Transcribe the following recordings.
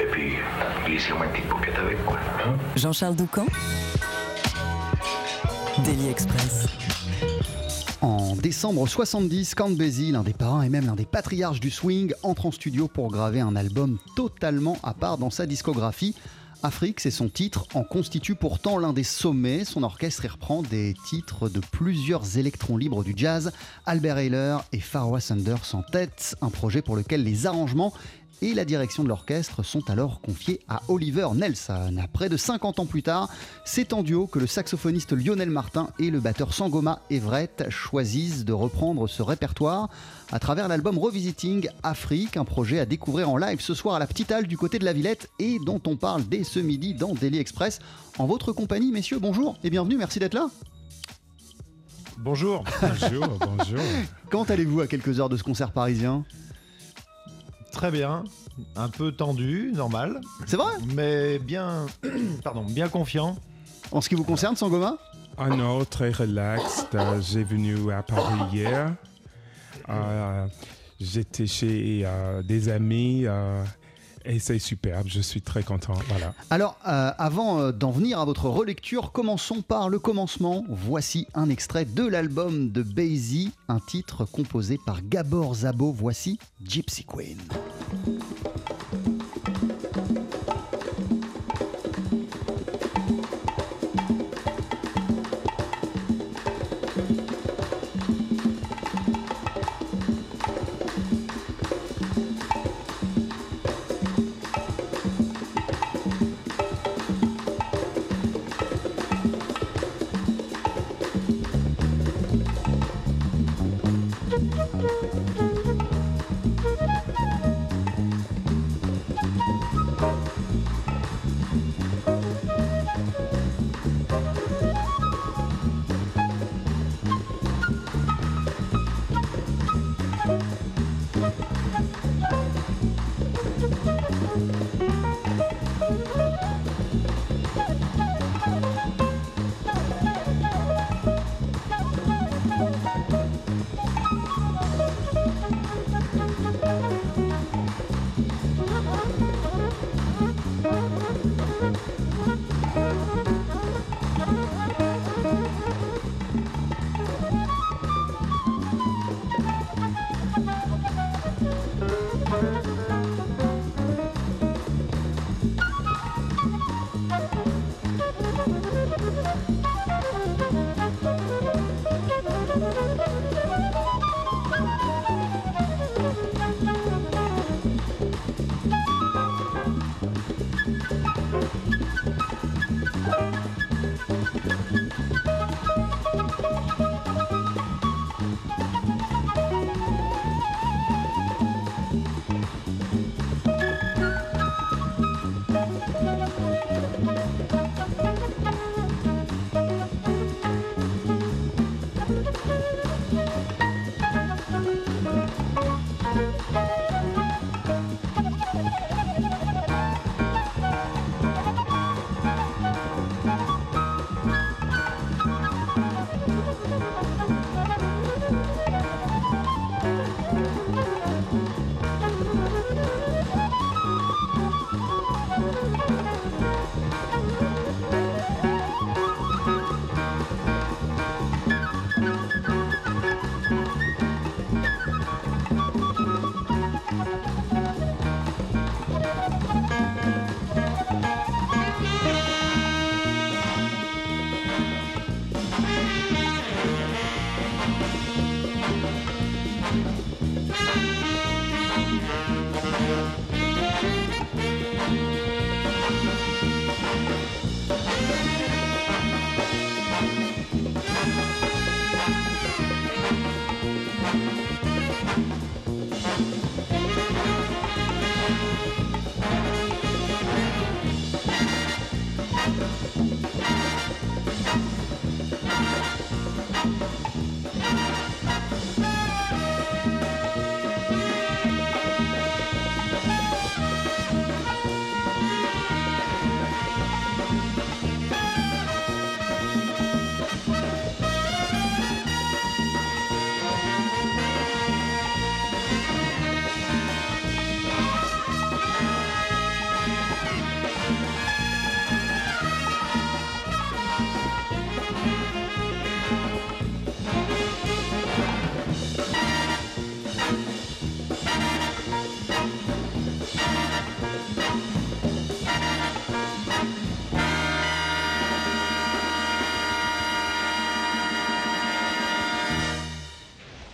Et puis, glissez-moi une petite avec, quoi. hein? Jean-Charles Doucan. Daily Express. En décembre 70, Count Basie, l'un des parrains et même l'un des patriarches du swing, entre en studio pour graver un album totalement à part dans sa discographie. Afrique, c'est son titre, en constitue pourtant l'un des sommets. Son orchestre y reprend des titres de plusieurs électrons libres du jazz. Albert Ayler et Farwa Sanders en tête, un projet pour lequel les arrangements et la direction de l'orchestre sont alors confiés à Oliver Nelson. Près de 50 ans plus tard, c'est en duo que le saxophoniste Lionel Martin et le batteur Sangoma Everett choisissent de reprendre ce répertoire à travers l'album Revisiting Afrique, un projet à découvrir en live ce soir à la Petite Halle du côté de la Villette et dont on parle dès ce midi dans Daily Express. En votre compagnie, messieurs, bonjour et bienvenue, merci d'être là. Bonjour. Bonjour, bonjour. Comment allez-vous à quelques heures de ce concert parisien? Très bien. Un peu tendu, normal, C'est vrai? Mais bien, pardon, bien confiant. En ce qui vous concerne, Sangoma? Ah non, très relax. Euh, J'ai venu à Paris hier. Euh, J'étais chez euh, des amis euh, et c'est superbe. Je suis très content. Alors, euh, avant euh, d'en venir à votre relecture, commençons par le commencement. Voici un extrait de l'album de Basie, un titre composé par Gabor Zabo. Voici Gypsy Queen.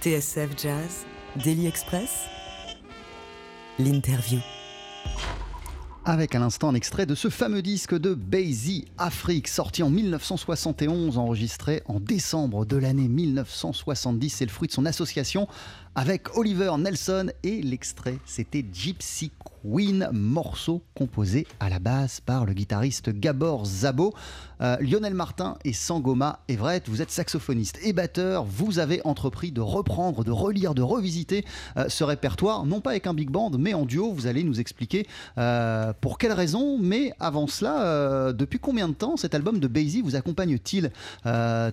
TSF Jazz, Daily Express, l'interview. Avec à l'instant un extrait de ce fameux disque de Basie Afrique, sorti en 1971, enregistré en décembre de l'année 1970. C'est le fruit de son association avec Oliver Nelson et l'extrait, c'était Gypsy Queen, morceau composé à la base par le guitariste Gabor Zabo. Euh, Lionel Martin et Sangoma Everett, vous êtes saxophoniste et batteur, vous avez entrepris de reprendre, de relire, de revisiter euh, ce répertoire, non pas avec un big band, mais en duo. Vous allez nous expliquer euh, pour quelles raisons, mais avant cela, depuis combien de temps cet album de Basie vous accompagne-t-il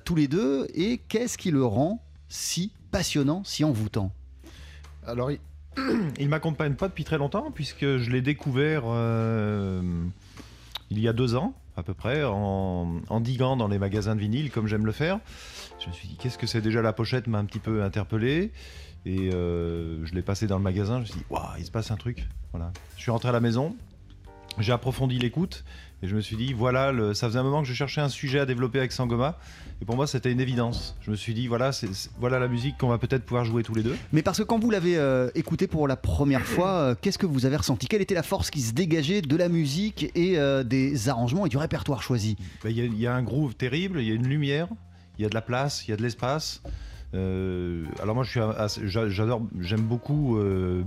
tous les deux? Et qu'est-ce qui le rend si passionnant, si envoûtant Alors, il, il m'accompagne pas depuis très longtemps, puisque je l'ai découvert euh, il y a deux ans, à peu près, en, en diguant dans les magasins de vinyle, comme j'aime le faire. Je me suis dit, qu'est-ce que c'est déjà la pochette m'a un petit peu interpellé. Et euh, je l'ai passé dans le magasin, je me suis dit, waouh, il se passe un truc. Voilà. Je suis rentré à la maison, j'ai approfondi l'écoute et je me suis dit, voilà, le- ça faisait un moment que je cherchais un sujet à développer avec Sangoma. Et pour moi, c'était une évidence. Je me suis dit, voilà, c'est, voilà la musique qu'on va peut-être pouvoir jouer tous les deux. Mais parce que quand vous l'avez euh, écouté pour la première fois, euh, qu'est-ce que vous avez ressenti? Quelle était la force qui se dégageait de la musique et euh, des arrangements et du répertoire choisi? Ben, y, il y a un groove terrible, il y a une lumière, il y a de la place, il y a de l'espace. Euh, alors moi j'adore j'aime beaucoup euh,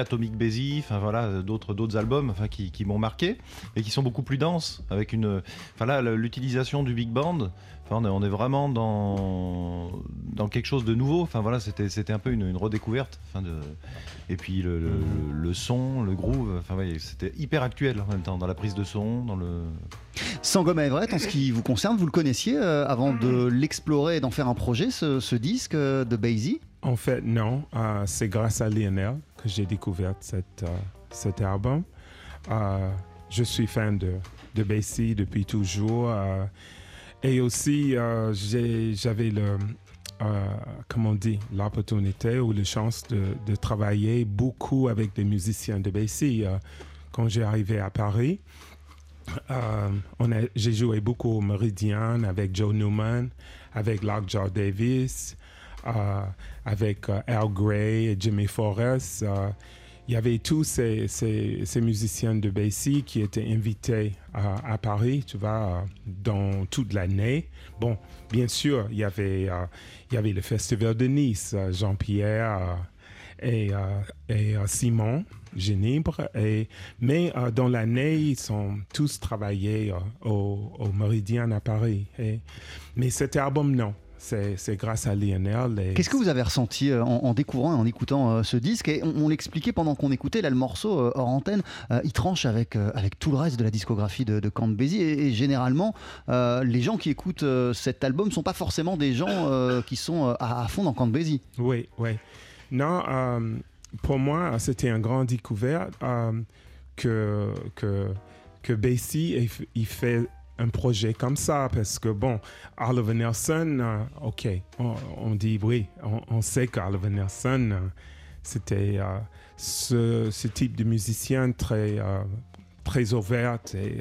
Atomic Basie, enfin d'autres albums qui, m'ont marqué et qui sont beaucoup plus denses avec une enfin l'utilisation du big band enfin on est, vraiment dans dans quelque chose de nouveau enfin voilà c'était c'était un peu une, une redécouverte enfin de et puis le, le, le son, le groove enfin ouais, c'était hyper actuel en même temps dans la prise de son dans le Sangoma Everett, en ce qui vous concerne, vous le connaissiez euh, avant de l'explorer et d'en faire un projet, ce, ce disque euh, de Basie? En fait, non. Euh, c'est grâce à Lionel que j'ai découvert cette, euh, cet album. Euh, je suis fan de, de Basie depuis toujours. Et aussi, euh, j'avais le, euh, comment on dit, l'opportunité ou la chance de, travailler beaucoup avec des musiciens de Basie. euh, quand j'ai arrivé à Paris, euh, j'ai joué beaucoup au Meridian avec Joe Newman, avec Lockjaw Davis, avec Al Gray et Jimmy Forrest. Il y avait tous ces, musiciens de Basie qui étaient invités à- Paris, tu vois, dans toute l'année. Bon, bien sûr, il y avait, euh, le Festival de Nice, euh, Jean-Pierre euh, et, Simon Génibre. Mais dans l'année, ils sont tous travaillés au, au Méridien à Paris. Mais cet album, non. C'est grâce à Lionel. et- Qu'est-ce que vous avez ressenti euh, en, en découvrant et en écoutant euh, ce disque? Et on, on l'expliquait pendant qu'on écoutait là le morceau euh, hors antenne, il tranche avec, avec tout le reste de la discographie de, de Basie. Et, et généralement, les gens qui écoutent cet album ne sont pas forcément des gens qui sont à, à fond dans Count Basie. Oui, oui. Non, euh, pour moi, c'était une grande découverte euh, que, que, que Basie, il fait un projet comme ça parce que, bon, Oliver Nelson, euh, OK, on, dit oui, on, on sait qu'Oliver Nelson, euh, c'était euh, ce, type de musicien très, euh, très ouvert et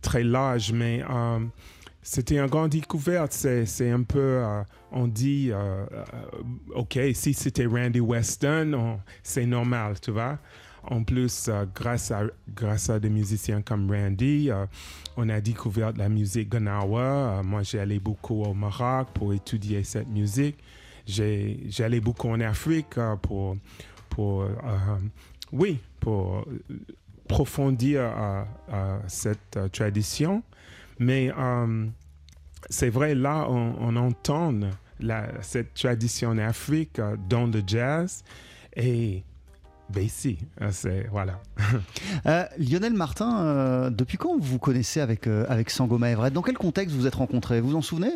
très large, mais c'était une grande découverte. C'est, un peu, on dit, OK, si c'était Randy Weston, on- c'est normal, tu vois. En plus, euh, grâce, à, grâce à des musiciens comme Randy, euh, on a découvert la musique Gnawa. Euh, moi, j'ai allé beaucoup au Maroc pour étudier cette musique. Allé beaucoup en Afrique pour, pour oui, pour approfondir cette tradition. Mais c'est vrai, là, on, entend cette tradition en Afrique dans le jazz. Et ben ici, euh, c'est voilà. Euh, Lionel Martin, euh, depuis quand vous vous connaissez avec, euh, avec Sangoma Everett Dans quel contexte vous êtes rencontrés? Vous vous en souvenez?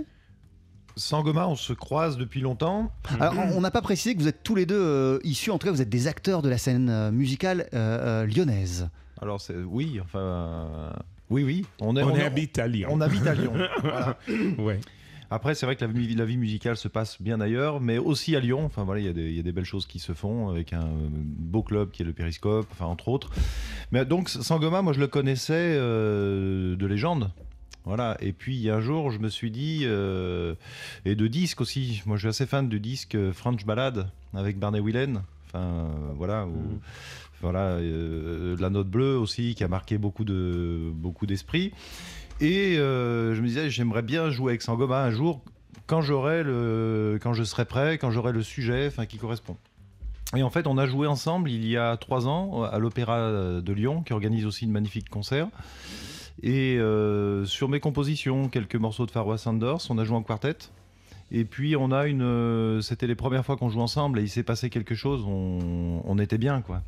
Sangoma, on se croise depuis longtemps. Alors, on n'a pas précisé que vous êtes tous les deux euh, issus, en tout cas, vous êtes des acteurs de la scène euh, musicale euh, euh, lyonnaise. Alors, c'est- oui, enfin. euh, oui, oui. On, est, On, on est- habite à Lyon. on habite à Lyon. Voilà. Ouais. Après, c'est vrai que la, vie musicale se passe bien ailleurs, mais aussi à Lyon. Enfin, voilà, il y, a des- il y a des belles choses qui se font avec un euh, beau club qui est le Périscope, enfin, entre autres. Mais donc, Sangoma, moi, je le connaissais euh, de légende. Voilà. Et puis, il y a un jour, je me suis dit, euh, et de disques aussi. Moi, je suis assez fan du disque French Ballade avec Barney Whelan. Enfin, euh, voilà. où- Voilà, la note bleue aussi qui a marqué beaucoup de beaucoup d'esprit. Et euh, je me disais, j'aimerais bien jouer avec Sangoma un jour quand j'aurai le, quand je serai prêt, quand j'aurai le sujet, enfin qui correspond. Et en fait, on a joué ensemble il y a trois ans à l'Opéra de Lyon, qui organise aussi une magnifique concert. Et euh, sur mes compositions, quelques morceaux de Farwa Sanders, on a joué en quartet. Et puis on a une, euh, c'était les premières fois qu'on joue ensemble et il s'est passé quelque chose. On, on était bien quoi.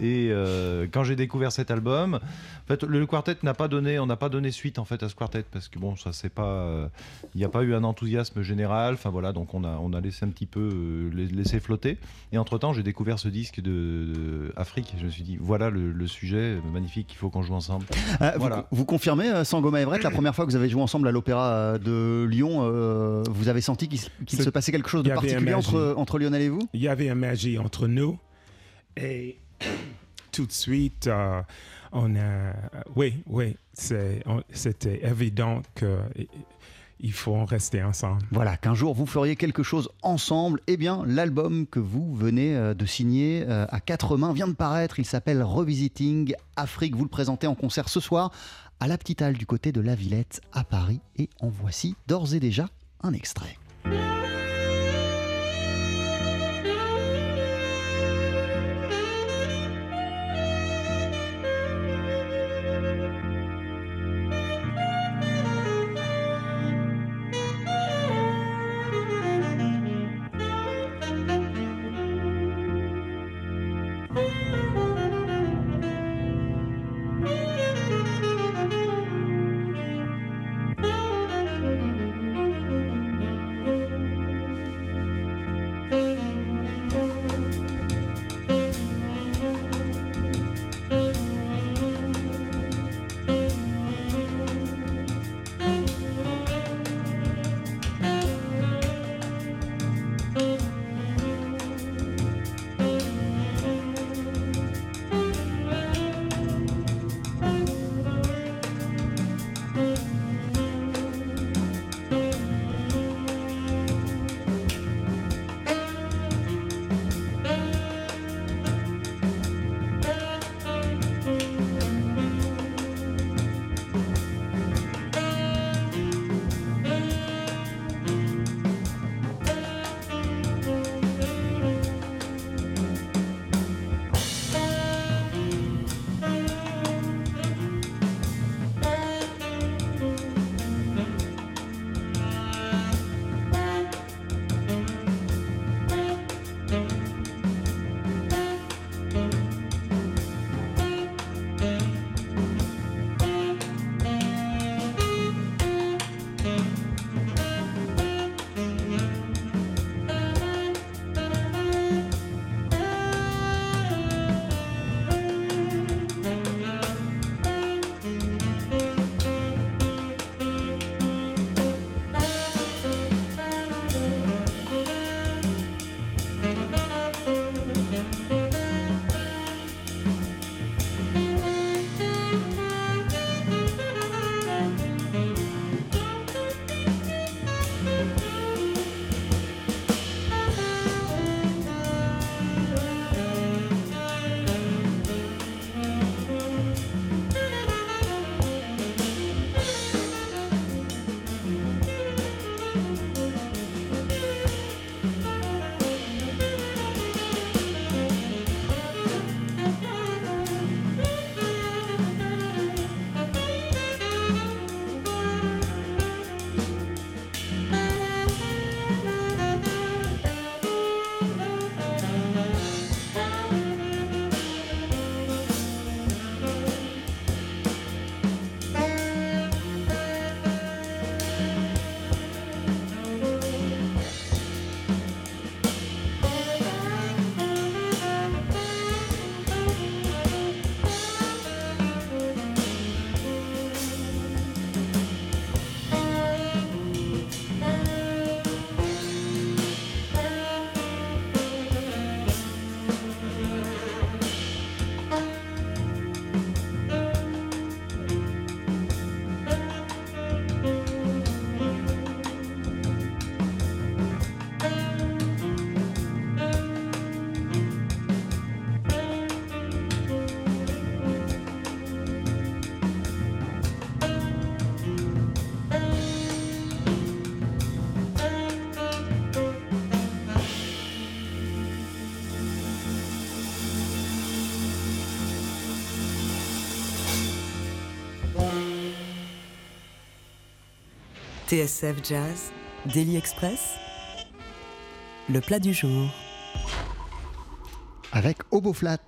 Et euh, quand j'ai découvert cet album, en fait, le quartet n'a pas donné, on n'a pas donné suite en fait à ce quartet parce que bon, ça c'est pas, euh, il n'y a pas eu un enthousiasme général. Enfin voilà, donc on a, on a laissé un petit peu euh, laisser flotter. Et entre temps, j'ai découvert ce disque de, de Afrique. Et je me suis dit, voilà le, le sujet magnifique, il faut qu'on joue ensemble. Euh, vous- Voilà. vous, confirmez, euh, Sangoma Everett, la première fois que vous avez joué ensemble à l'Opéra de Lyon, euh, vous avez senti qu'il qu'il se passait quelque chose de un particulier entre, entre Lionel et vous? Il y avait une magie entre nous. Et tout de suite, euh, on a. Oui, oui, c'était évident qu'il faut en rester ensemble. Voilà, qu'un jour vous feriez quelque chose ensemble. Eh bien, l'album que vous venez euh, de signer euh, à quatre mains vient de paraître. Il s'appelle Revisiting Afrique. Vous le présentez en concert ce soir à la Petite Halle du côté de la Villette à Paris. Et en voici d'ores et déjà un extrait. TSF Jazz, Daily Express, le plat du jour. Avec Obo Flats,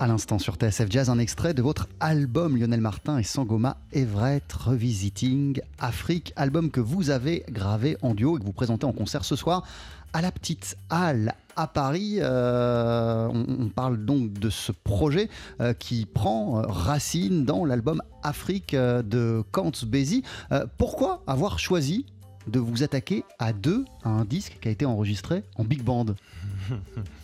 à l'instant sur TSF Jazz, un extrait de votre album Lionel Martin et Sangoma Everett Revisiting Afrique, album que vous avez gravé en duo et que vous présentez en concert ce soir à la Petite Halle à Paris. Euh, on, parle donc de ce projet euh, qui prend euh, racine dans l'album Afrique de Kant Bézi. Pourquoi avoir choisi de vous attaquer à deux à un disque qui a été enregistré en big band?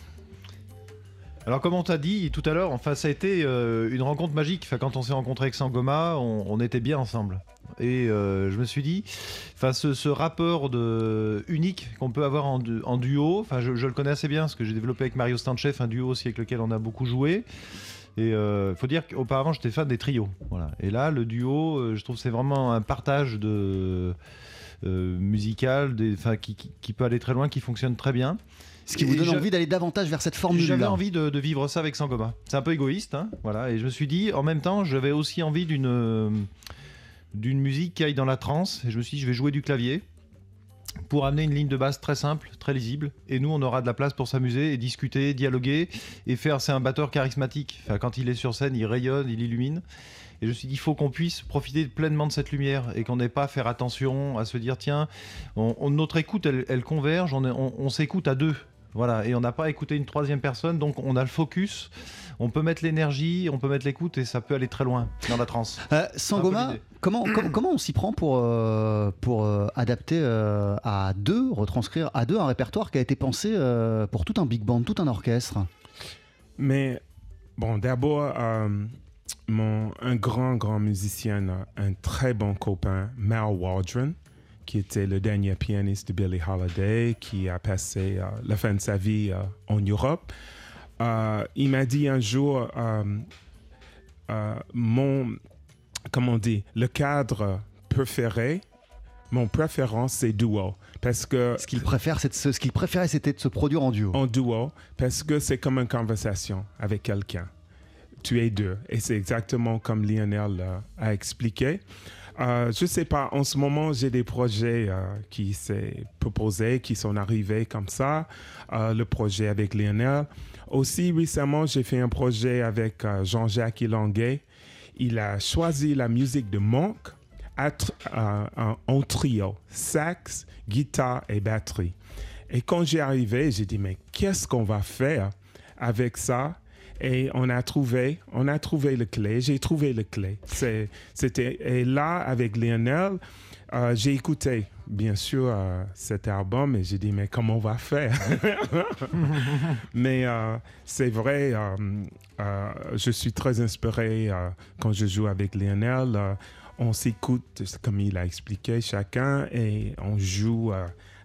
Alors comme on t'a dit tout à l'heure, enfin ça a été euh, une rencontre magique. Enfin, quand on s'est rencontré avec Sangoma, on, était bien ensemble. Et euh, je me suis dit, enfin ce, ce rapport unique qu'on peut avoir en, du- en duo. Enfin je, le connais assez bien parce que j'ai développé avec Mario Stanchev un duo aussi avec lequel on a beaucoup joué. Et il faut dire qu'auparavant j'étais fan des trios. Voilà. Et là le duo, euh, je trouve c'est vraiment un partage de euh, musical, qui peut aller très loin, qui fonctionne très bien. Ce qui vous donne envie d'aller davantage vers cette J'avais formule-là. envie de, de vivre ça avec Sangoma. C'est un peu égoïste, hein, voilà. Et je me suis dit, en même temps, j'avais aussi envie d'une euh, d'une musique qui aille dans la trance. Et je me suis dit, je vais jouer du clavier pour amener une ligne de basse très simple, très lisible. Et nous, on aura de la place pour s'amuser et discuter, dialoguer et faire. C'est un batteur charismatique. Enfin, quand il est sur scène, il rayonne, il illumine. Et je me suis dit, il faut qu'on puisse profiter pleinement de cette lumière et qu'on n'ait pas à faire attention à se dire, tiens, on- on- notre écoute, elle, elle converge, on, est- on- on s'écoute à deux. Voilà, et on n'a pas à écouter une troisième personne, donc on a le focus, on peut mettre l'énergie, on peut mettre l'écoute et ça peut aller très loin dans la transe. Euh, Sangoma, comment, com- comment on s'y prend pour, euh, pour euh, adapter euh, à deux, retranscrire à deux un répertoire qui a été pensé euh, pour tout un big band, tout un orchestre? Mais bon, d'abord, euh, mon, un grand, grand musicien, un très bon copain, Mal Waldron, qui était le dernier pianiste de Billie Holiday, qui a passé euh, la fin de sa vie euh, en Europe. Euh, il m'a dit un jour, mon, comment on dit, le cadre préféré, mon préférence, c'est duo. Parce que Ce qu'il préfère, c'est de se- ce qu'il préférait, c'était de se produire en duo. en duo parce que c'est comme une conversation avec quelqu'un. Tu es deux. Et c'est exactement comme Lionel a expliqué. Euh, je sais pas, en ce moment, j'ai des projets euh, qui s'est proposés, qui sont arrivés comme ça. Euh, le projet avec Lionel. Aussi, récemment, j'ai fait un projet avec euh, Jean-Jacques Ilanguet. Il a choisi la musique de Monk en- trio, sax, guitare et batterie. Et quand j'y arrivé, j'ai dit, mais qu'est-ce qu'on va faire avec ça? Et on a trouvé, on a trouvé le clé. J'ai trouvé le clé. C'était et là avec Lionel, euh, j'ai écouté bien sûr euh, cet album et j'ai dit mais comment on va faire? Mais euh, c'est vrai, je suis très inspiré quand je joue avec Lionel. on s'écoute comme il a expliqué chacun et on joue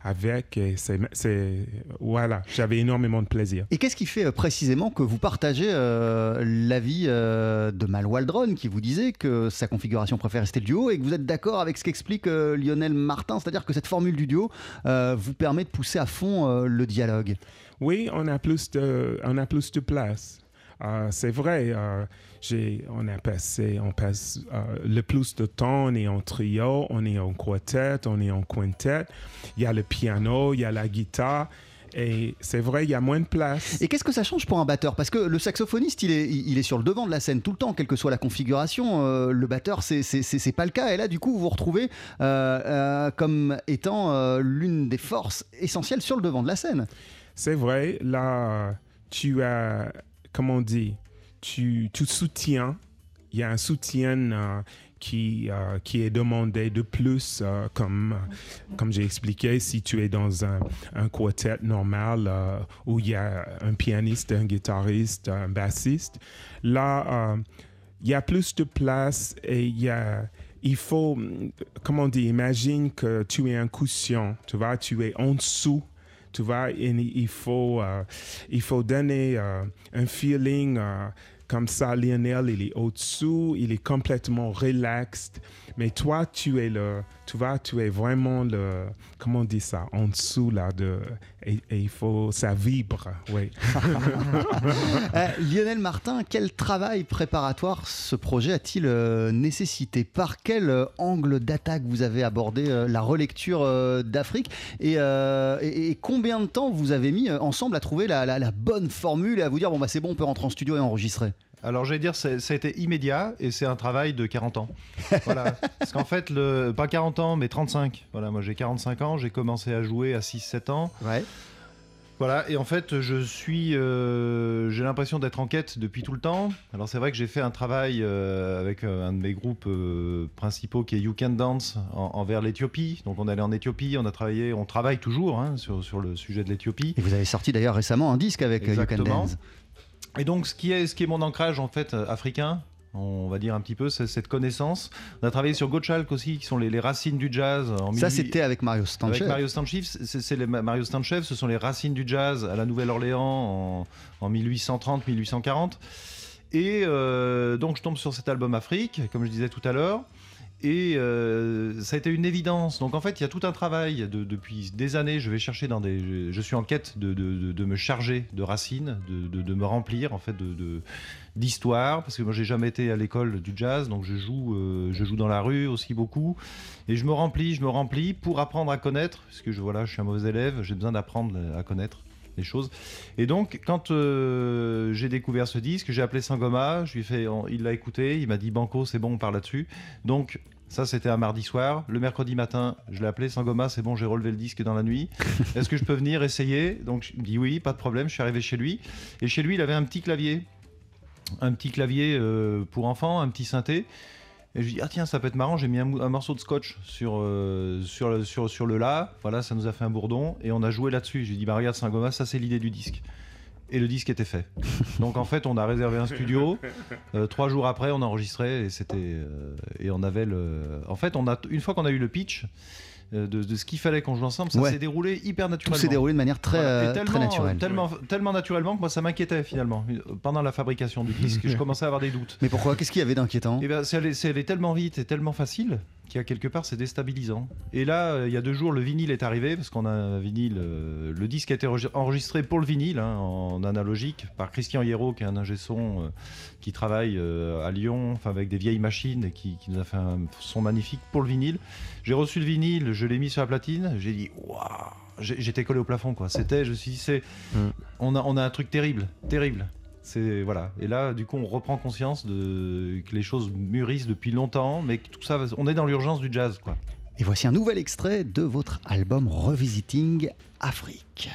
avec. Et c'est, c'est- voilà, j'avais énormément de plaisir. Et qu'est-ce qui fait euh, précisément que vous partagez euh, l'avis euh, de Mal Waldron qui vous disait que sa configuration préférée c'était le duo et que vous êtes d'accord avec ce qu'explique euh, Lionel Martin, c'est-à-dire que cette formule du duo euh, vous permet de pousser à fond euh, le dialogue? Oui, on a plus de, on a plus de place. Euh, c'est vrai, euh, on a passé, on passe euh, le plus de temps, on est en trio, on est en quartet, on est en quintet. Il y a le piano, il y a la guitare. Et c'est vrai, il y a moins de place. Et qu'est-ce que ça change pour un batteur? Parce que le saxophoniste, il est, il est sur le devant de la scène tout le temps, quelle que soit la configuration. Euh, le batteur, c'est pas le cas. Et là, du coup, vous vous retrouvez euh, euh, comme étant l'une des forces essentielles sur le devant de la scène. C'est vrai, là, tu as, comment on dit, tu, tu soutiens, il y a un soutien euh, qui, euh, qui est demandé de plus, euh, comme, comme j'ai expliqué, si tu es dans un, un quartet normal où il y a un pianiste, un guitariste, un bassiste, là, il y a plus de place et il y a... Il faut, comment on dit, imagine que tu es un cushion, tu vois, tu es en dessous tu vois, il faut, euh, il faut donner euh, un feeling euh, comme ça. Lionel, il est au-dessous, il est complètement relaxed, mais toi, tu es le, tu vois, tu es vraiment le, comment on dit ça, en dessous là, de, et, il faut, ça vibre, oui. Euh, Lionel Martin, quel travail préparatoire ce projet a-t-il euh, nécessité? Par quel euh, angle d'attaque vous avez abordé la relecture d'Afrique? Et, combien de temps vous avez mis ensemble à trouver la, la- la bonne formule et à vous dire bon bah c'est bon on peut rentrer en studio et enregistrer? Alors j'allais dire, ça a été immédiat et c'est un travail de 40 ans. Voilà. Parce qu'en fait, le, pas 40 ans, mais 35. Voilà, moi j'ai 45 ans, j'ai commencé à jouer à 6-7 ans. Ouais. Voilà, et en fait, je suis. euh, j'ai l'impression d'être en quête depuis tout le temps. Alors, c'est vrai que j'ai fait un travail euh, avec euh, un de mes groupes principaux qui est You Can Dance en- envers l'Éthiopie. Donc, on est allé en Éthiopie, on a travaillé, on travaille toujours hein, sur, sur le sujet de l'Éthiopie. Et vous avez sorti d'ailleurs récemment un disque avec You Can. Dance. Et donc, ce qui est, ce qui est mon ancrage en fait euh, africain, on va dire un petit peu, c'est cette connaissance. On a travaillé sur Gottschalk aussi, qui sont les, les racines du jazz. En Ça 1800 c'était avec Mario Stancher. avec Mario Stanchev, c'est c'est les Mario Stanchev, ce sont les racines du jazz à la Nouvelle-Orléans en, en 1830-1840. Et euh, donc je tombe sur cet album Afrique, comme je disais tout à l'heure. Et euh, ça a été une évidence. Donc en fait, il y a tout un travail de- depuis des années. Je vais chercher dans des. Je, suis en quête de, de- de- me charger de racines, de, me remplir en fait de d'histoire, parce que moi j'ai jamais été à l'école du jazz, donc je joue, euh, je joue dans la rue aussi beaucoup. Et je me remplis, je me remplis pour apprendre à connaître, parce que je, voilà, je suis un mauvais élève, j'ai besoin d'apprendre à connaître choses. Et donc, quand euh, j'ai découvert ce disque, j'ai appelé Sangoma, je lui ai fait, il l'a écouté, il m'a dit Banco, c'est bon, on parle là-dessus. Donc, ça, c'était un mardi soir. Le mercredi matin, je l'ai appelé Sangoma, c'est bon, j'ai relevé le disque dans la nuit. Est-ce que je peux venir essayer? Donc, il me dit oui, pas de problème. Je suis arrivé chez lui. Et chez lui, il avait un petit clavier. Un petit clavier euh, pour enfants, un petit synthé. Et je lui dis, ah tiens, ça peut être marrant, j'ai mis un, morceau de scotch sur, euh, sur, le, sur, sur le La. Voilà, ça nous a fait un bourdon. Et on a joué là-dessus. J'ai dit, bah regarde, Saint-Goma, ça c'est l'idée du disque. Et le disque était fait. Donc en fait, on a réservé un studio. Euh, trois jours après, on a enregistré et c'était euh, et on avait le. En fait, on a une fois qu'on a eu le pitch de, de ce qu'il fallait qu'on joue ensemble, ça Ouais. s'est déroulé hyper Tout naturellement. s'est déroulé de manière très, Voilà. Euh, tellement, très naturelle. Tellement, tellement naturellement que moi ça m'inquiétait finalement. Pendant la fabrication du disque, je commençais à avoir des doutes. Mais pourquoi? Qu'est-ce qu'il y avait d'inquiétant? Eh c'est allé, c'est allé tellement vite et tellement facile qu'il y a quelque part c'est déstabilisant. Et là, euh, il y a deux jours, le vinyle est arrivé parce qu'on a un vinyle. euh, le disque a été enregi- enregistré pour le vinyle hein, en analogique par Christian Hierro, qui est un ingé son euh, qui travaille euh, à Lyon, enfin avec des vieilles machines et qui, qui nous a fait un son magnifique pour le vinyle. J'ai reçu le vinyle, je l'ai mis sur la platine, j'ai dit waouh. J'étais collé au plafond quoi. C'était, je me suis dit, c'est, on a, on a un truc terrible, terrible. C'est voilà. Et là, du coup, on reprend conscience que les choses mûrissent depuis longtemps, mais que tout ça, on est dans l'urgence du jazz, quoi. Et voici un nouvel extrait de votre album Revisiting. Afrique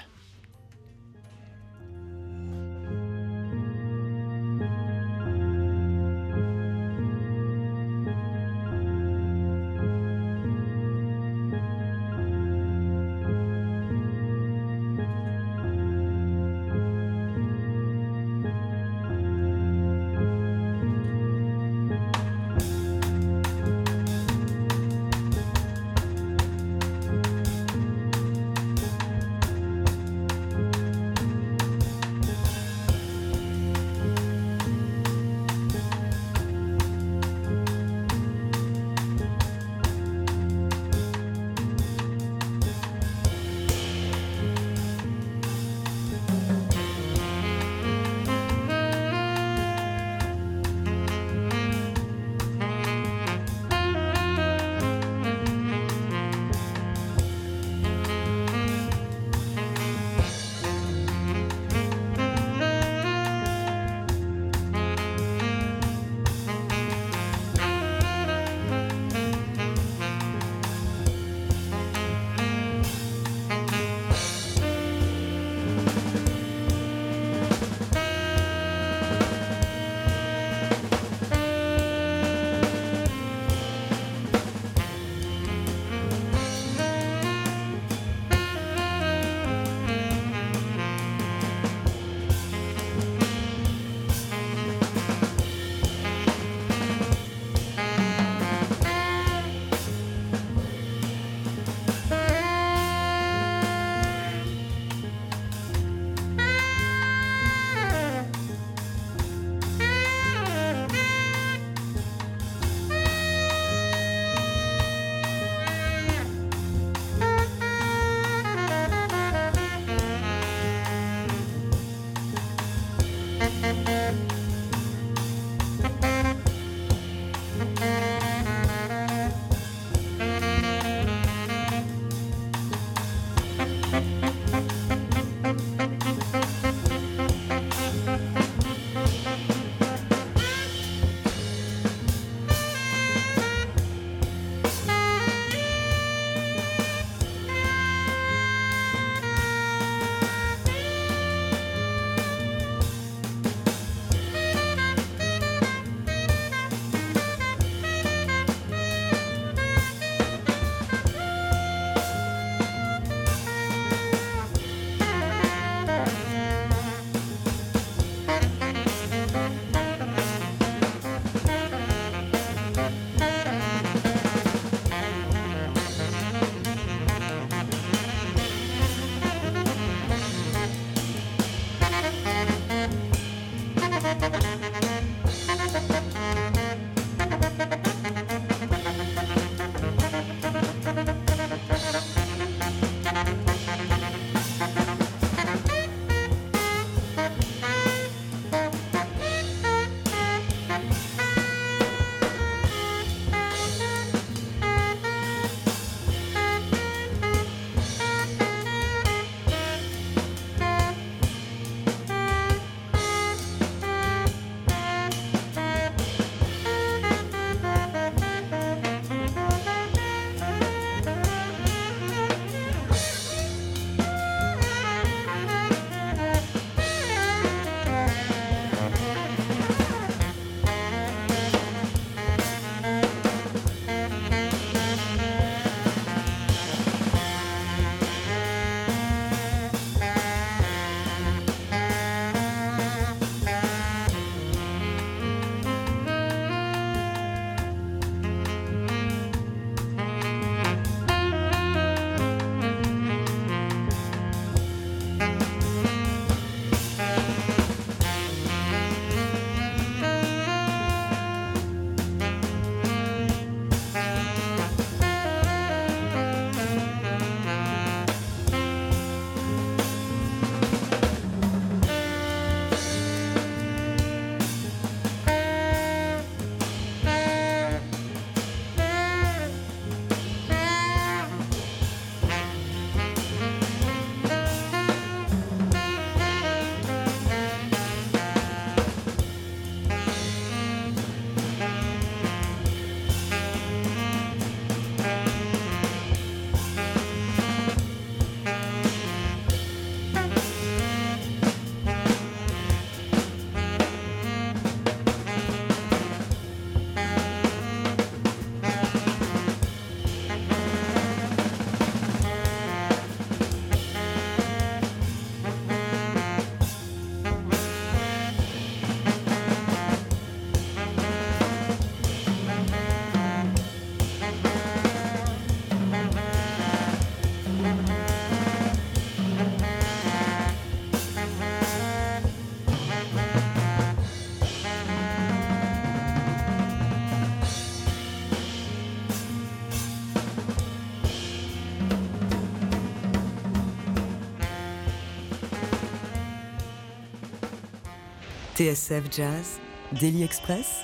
TSF Jazz, Daily Express.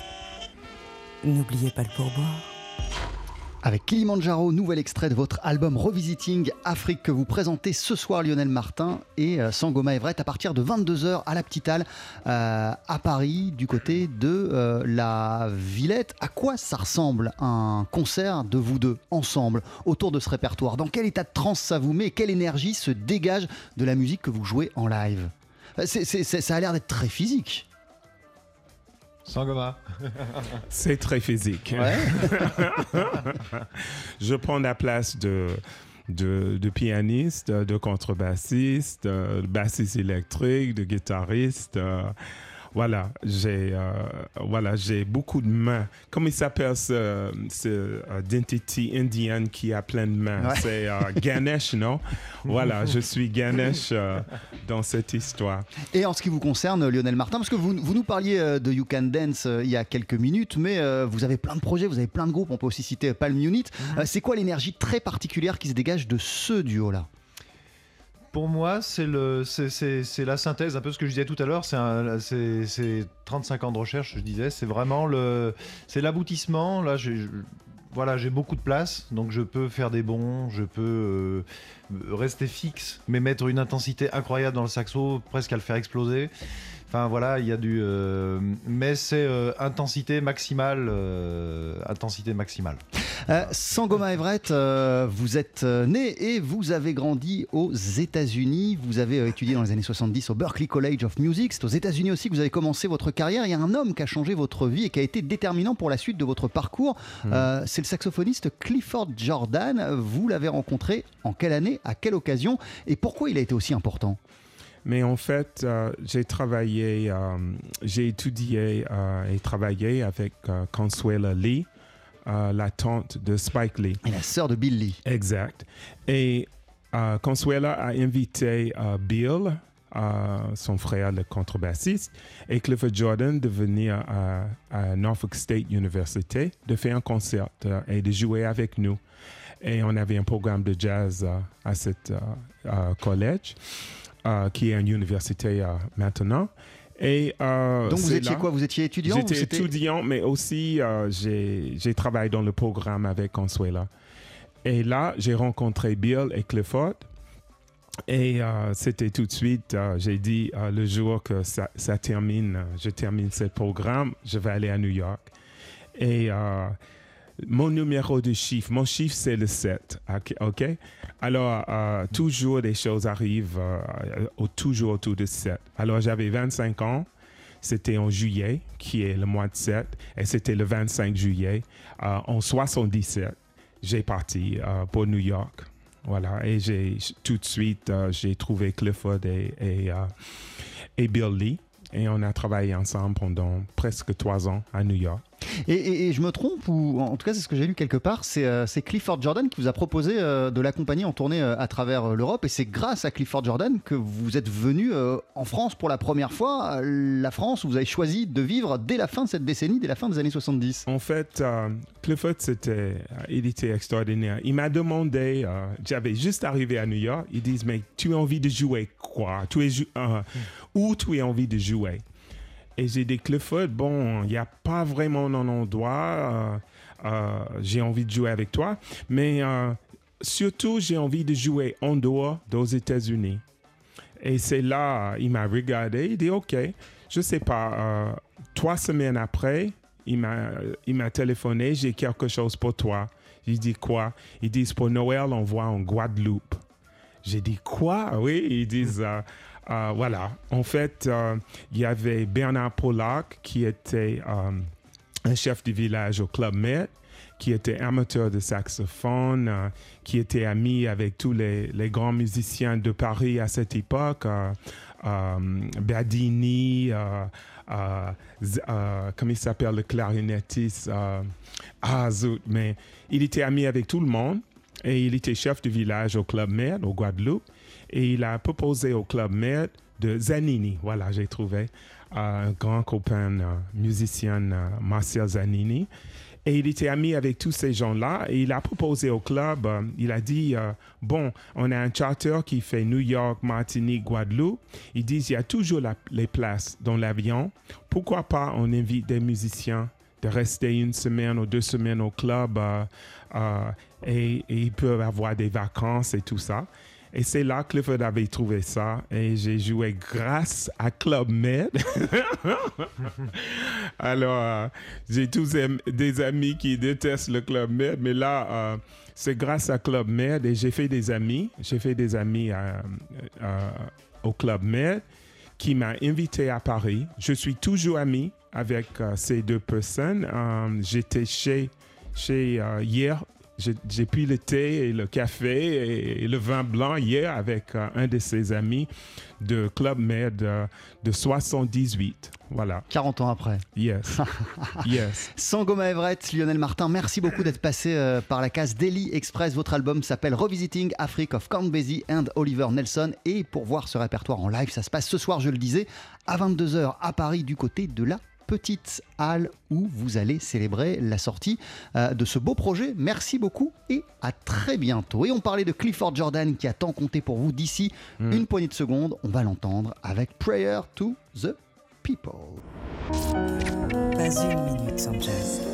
N'oubliez pas le pourboire. Avec Kilimanjaro, nouvel extrait de votre album Revisiting Afrique que vous présentez ce soir Lionel Martin et euh, Sangoma Everett à partir de 22h à la Petite Halle euh, à Paris du côté de euh, la Villette. À quoi ça ressemble un concert de vous deux ensemble autour de ce répertoire? Dans quel état de transe ça vous met? Quelle énergie se dégage de la musique que vous jouez en live? C'est- c'est- c'est- Ça a l'air d'être très physique. Sangoma. C'est très physique. Je prends la place de, de, de pianiste, de contrebassiste, de bassiste électrique, de guitariste. Voilà, j'ai euh, voilà, j'ai beaucoup de mains. Comment il s'appelle ce, ce euh, identity indienne qui a plein de mains? Ouais. C'est euh, Ganesh, non? Voilà, je suis Ganesh euh, dans cette histoire. Et en ce qui vous concerne, Lionel Martin, parce que vous, vous nous parliez de You Can Dance il y a quelques minutes, mais vous avez plein de projets, vous avez plein de groupes, on peut aussi citer Palm Unit. Euh, c'est quoi l'énergie très particulière qui se dégage de ce duo-là? Pour moi, c'est la synthèse, un peu ce que je disais tout à l'heure. C'est, un- c'est, c'est 35 ans de recherche, je disais. C'est vraiment l'aboutissement. Là, j'ai, voilà, j'ai beaucoup de place, donc je peux faire des bons, je peux euh, rester fixe, mais mettre une intensité incroyable dans le saxo, presque à le faire exploser. Enfin voilà, il y a du, euh, mais c'est euh, intensité maximale, intensité maximale. Euh, Sangoma Everett, euh, vous êtes euh, né et vous avez grandi aux États-Unis. Vous avez étudié dans les années 70 au Berklee College of Music. C'est aux États-Unis aussi que vous avez commencé votre carrière. Il y a un homme qui a changé votre vie et qui a été déterminant pour la suite de votre parcours. Euh, c'est le saxophoniste Clifford Jordan. Vous l'avez rencontré en quelle année, à quelle occasion et pourquoi il a été aussi important? Mais en fait, euh, j'ai travaillé, euh, j'ai étudié euh, et travaillé avec Consuela Lee, euh, la tante de Spike Lee. Et la sœur de Bill Lee. Exact. Et euh, Consuela a invité euh, Bill, son frère le contrebassiste, et Clifford Jordan de venir à, à Norfolk State University, de faire un concert et de jouer avec nous. Et on avait un programme de jazz à cette collège, qui est une université maintenant. Et, euh, Donc vous étiez là- quoi? Vous étiez étudiant J'étais étudiant, mais aussi euh, j'ai travaillé dans le programme avec Consuela. Et là, j'ai rencontré Bill et Clifford. Et euh, c'était tout de suite, j'ai dit, le jour que ça, ça termine, je termine ce programme, je vais aller à New York. Et mon numéro de chiffre, mon chiffre, c'est le 7. OK? ok? Alors, euh, toujours des choses arrivent, euh, toujours autour de 7. Alors, j'avais 25 ans. C'était en juillet, qui est le mois de 7, et c'était le 25 juillet. Euh, en 77, j'ai parti pour New York. Voilà, et j'ai tout de suite, j'ai trouvé Clifford et, et, et Bill Lee. Et on a travaillé ensemble pendant presque trois ans à New York. Et, et- et je me trompe, ou en tout cas c'est ce que j'ai lu quelque part, c'est euh, Clifford Jordan qui vous a proposé euh, de l'accompagner en tournée euh, à travers euh, l'Europe, et c'est grâce à Clifford Jordan que vous êtes venu en France pour la première fois, la France où vous avez choisi de vivre dès la fin de cette décennie, dès la fin des années 70. En fait, Clifford, c'était, il était extraordinaire. Il m'a demandé, j'avais juste arrivé à New York, ils disent, mais tu as envie de jouer quoi? Tu es Où tu as envie de jouer Et j'ai dit, Clifford, bon, il n'y a pas vraiment un endroit, euh, euh, j'ai envie de jouer avec toi, mais euh, surtout, j'ai envie de jouer en dehors des États-Unis. Et c'est là, il m'a regardé, il dit, OK, je sais pas, trois semaines après, il m'a, téléphoné, j'ai quelque chose pour toi. J'ai dit quoi? Ils disent pour Noël, on voit en Guadeloupe. J'ai dit quoi? Oui, ils disent euh, voilà. En fait, euh, il y avait Bernard Pollack qui était euh, un chef du village au Club Med, qui était amateur de saxophone, qui était ami avec tous les, grands musiciens de Paris à cette époque, euh, euh, Badini, comment il s'appelle le clarinettiste Ah, zut, mais il était ami avec tout le monde et il était chef du village au Club Med, au Guadeloupe. Et il a proposé au Club Med de Zanini. Voilà, j'ai trouvé euh, un grand copain euh, musicien, euh, Martial Zanini. Et il était ami avec tous ces gens-là et il a proposé au club, il a dit, bon, on a un charter qui fait New York, Martinique, Guadeloupe. Ils disent, il y a toujours les places dans l'avion. Pourquoi pas on invite des musiciens de rester une semaine ou deux semaines au club et ils peuvent avoir des vacances et tout ça. Et c'est là que Clifford avait trouvé ça et j'ai joué grâce à Club Med. Alors, euh, j'ai tous des amis qui détestent le Club Med, mais là, euh, c'est grâce à Club Med et j'ai fait des amis. J'ai fait des amis euh, au Club Med qui m'a invité à Paris. Je suis toujours ami avec ces deux personnes. J'étais chez, chez hier. J'ai pris le thé et le café et, et le vin blanc hier avec euh, un de ses amis de Club Med euh, de 78. Voilà. 40 ans après. Yes. yes. Sangoma Everett, Lionel Martin, merci beaucoup d'être passé euh, par la case Daily Express. Votre album s'appelle Revisiting Africa of Count Basie and Oliver Nelson. Et pour voir ce répertoire en live, ça se passe ce soir, je le disais, à 22h à Paris, du côté de la petite halle où vous allez célébrer la sortie euh, de ce beau projet. Merci beaucoup et à très bientôt. Et on parlait de Clifford Jordan qui a tant compté pour vous d'ici une poignée de secondes. On va l'entendre avec Prayer to the People. Pas une minute sans jazz.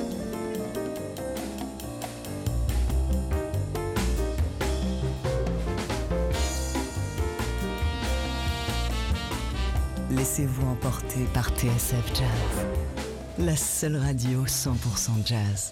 Laissez-vous emporter par TSF Jazz, la seule radio 100% jazz.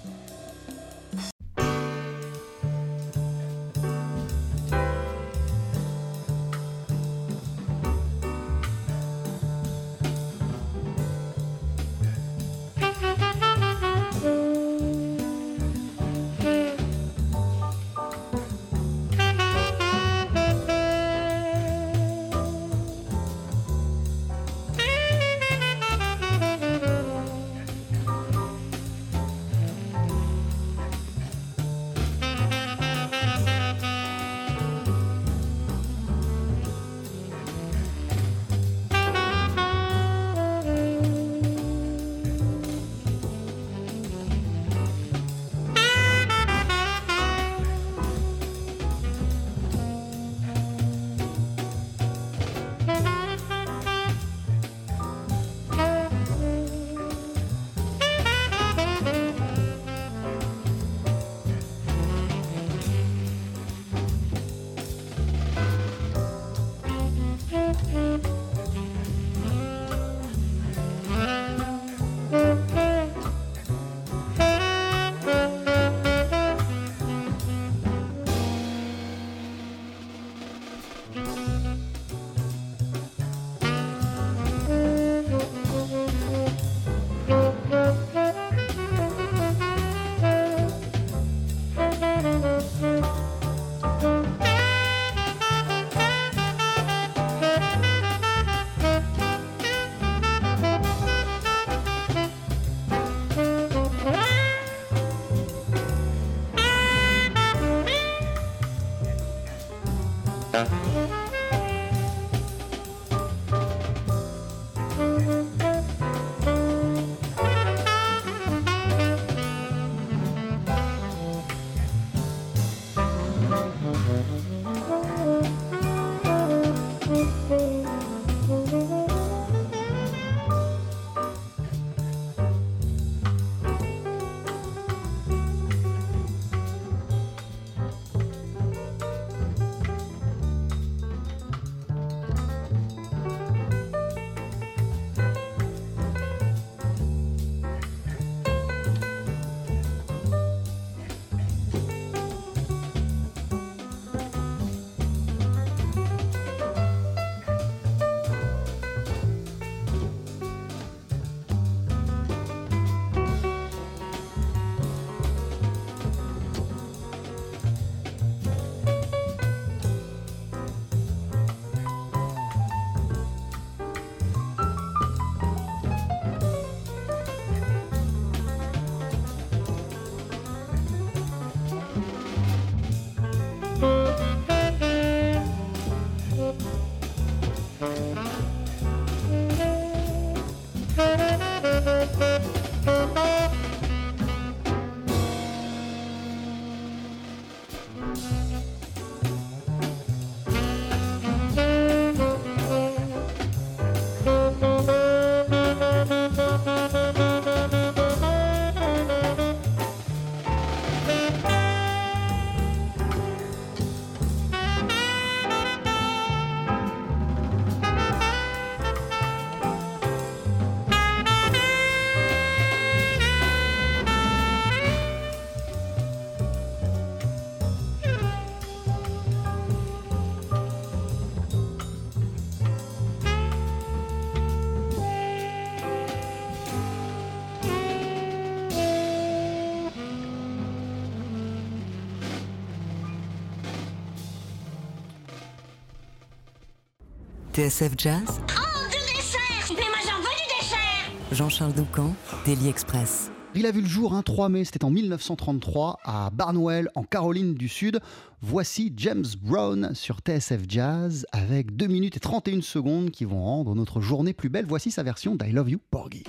TSF Jazz Oh, du dessert Mais moi j'en veux du dessert Jean-Charles Doucan, Daily Express. Il a vu le jour un 3 mai, c'était en 1933 à Barnwell en Caroline du Sud. Voici James Brown sur TSF Jazz avec 2 minutes et 31 secondes qui vont rendre notre journée plus belle. Voici sa version d'I Love You Porgy.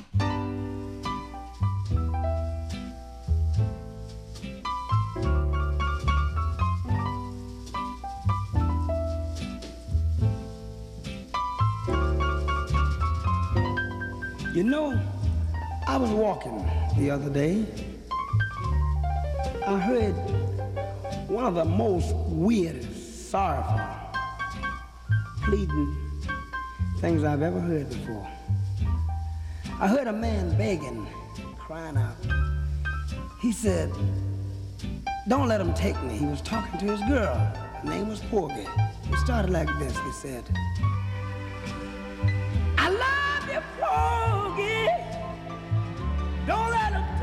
You know, I was walking the other day. I heard one of the most weirdest, sorrowful, pleading things I've ever heard before. I heard a man begging, crying out. He said, Don't let him take me. He was talking to his girl. Her name was Porgy. It started like this. He said, love you, Porgy. Don't let him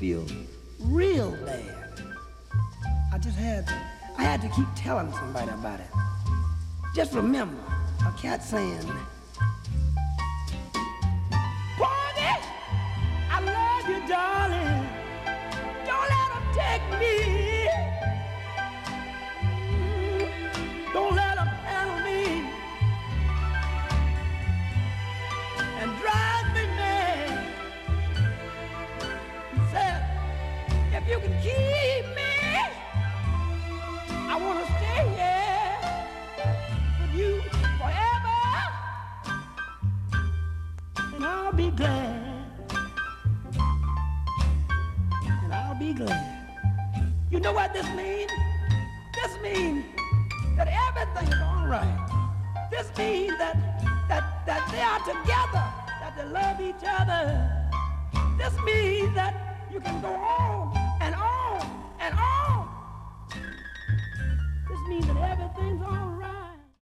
feel real bad. I just had, to, I had to keep telling somebody about it. Just remember a cat saying, Barney, I love you, darling. Don't let him take me.